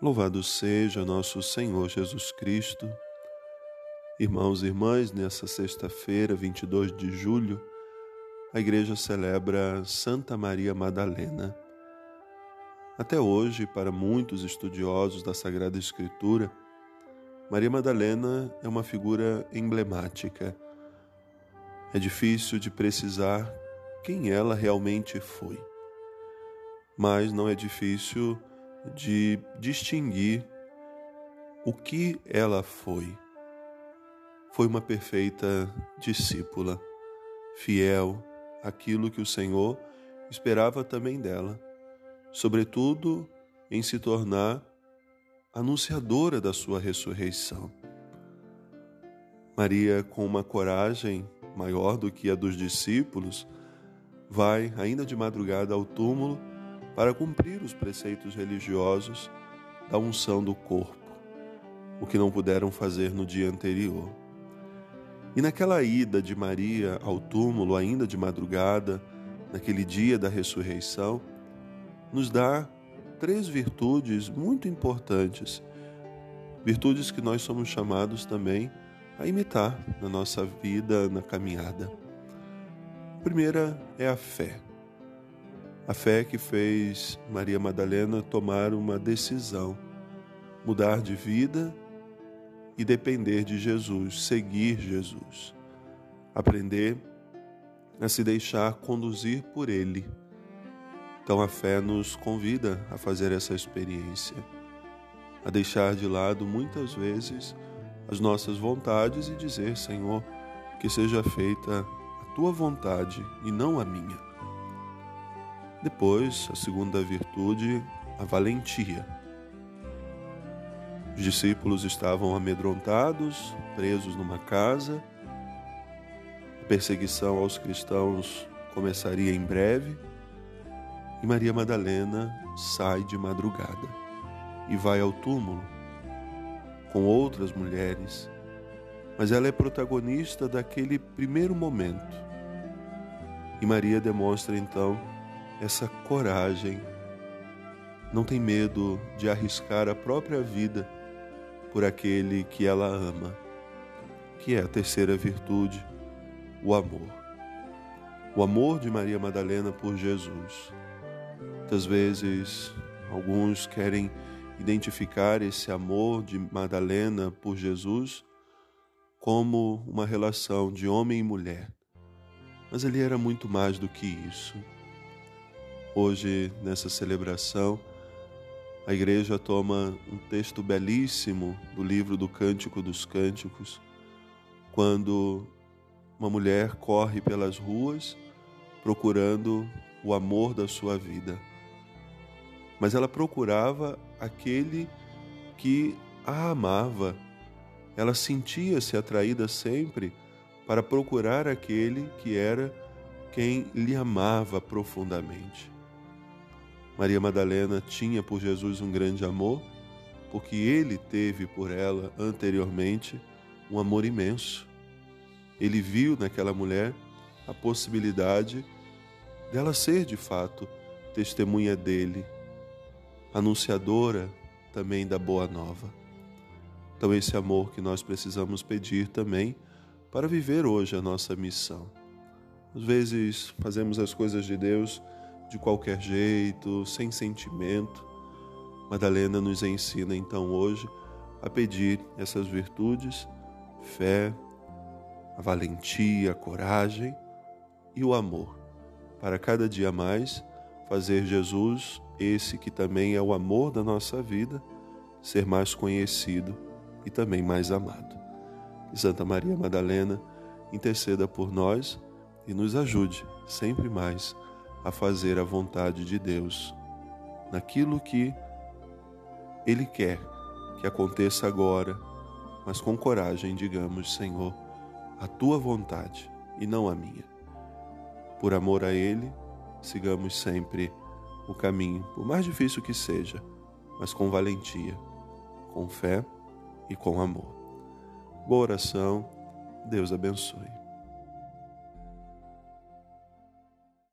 Louvado seja nosso Senhor Jesus Cristo. Irmãos e irmãs, nessa sexta-feira, 22 de julho, a igreja celebra Santa Maria Madalena. Até hoje, para muitos estudiosos da Sagrada Escritura, Maria Madalena é uma figura emblemática. É difícil de precisar quem ela realmente foi, mas não é difícil de distinguir o que ela foi. Foi uma perfeita discípula, fiel àquilo que o Senhor esperava também dela, sobretudo em se tornar anunciadora da sua ressurreição. Maria, com uma coragem maior do que a dos discípulos, vai, ainda de madrugada, ao túmulo para cumprir os preceitos religiosos da unção do corpo, o que não puderam fazer no dia anterior. E naquela ida de Maria ao túmulo, ainda de madrugada, naquele dia da ressurreição, nos dá três virtudes muito importantes, virtudes que nós somos chamados também a imitar na nossa vida, na caminhada. A primeira é a fé. A fé que fez Maria Madalena tomar uma decisão, mudar de vida e depender de Jesus, seguir Jesus, aprender a se deixar conduzir por Ele. Então a fé nos convida a fazer essa experiência, a deixar de lado muitas vezes as nossas vontades e dizer: Senhor, que seja feita a tua vontade e não a minha. Depois, a segunda virtude, a valentia. Os discípulos estavam amedrontados, presos numa casa. A perseguição aos cristãos começaria em breve. E Maria Madalena sai de madrugada e vai ao túmulo com outras mulheres, mas ela é protagonista daquele primeiro momento. E Maria demonstra então essa coragem. Não tem medo de arriscar a própria vida por aquele que ela ama, que é a terceira virtude, o amor. O amor de Maria Madalena por Jesus. Muitas vezes, alguns querem identificar esse amor de Madalena por Jesus como uma relação de homem e mulher. Mas ele era muito mais do que isso. Hoje, nessa celebração, a igreja toma um texto belíssimo do livro do Cântico dos Cânticos, quando uma mulher corre pelas ruas procurando o amor da sua vida. Mas ela procurava aquele que a amava. Ela sentia-se atraída sempre para procurar aquele que era quem lhe amava profundamente. Maria Madalena tinha por Jesus um grande amor, porque ele teve por ela anteriormente um amor imenso. Ele viu naquela mulher a possibilidade dela ser de fato testemunha dele, anunciadora também da boa nova. Então, esse amor que nós precisamos pedir também para viver hoje a nossa missão. Às vezes fazemos as coisas de Deus de qualquer jeito, sem sentimento. Madalena nos ensina então hoje a pedir essas virtudes: fé, a valentia, a coragem e o amor, para cada dia mais fazer Jesus, esse que também é o amor da nossa vida, ser mais conhecido e também mais amado. E Santa Maria Madalena interceda por nós e nos ajude sempre mais a fazer a vontade de Deus, naquilo que Ele quer que aconteça agora, mas com coragem digamos, Senhor, a tua vontade e não a minha. Por amor a Ele, sigamos sempre o caminho, por mais difícil que seja, mas com valentia, com fé e com amor. Boa oração, Deus abençoe.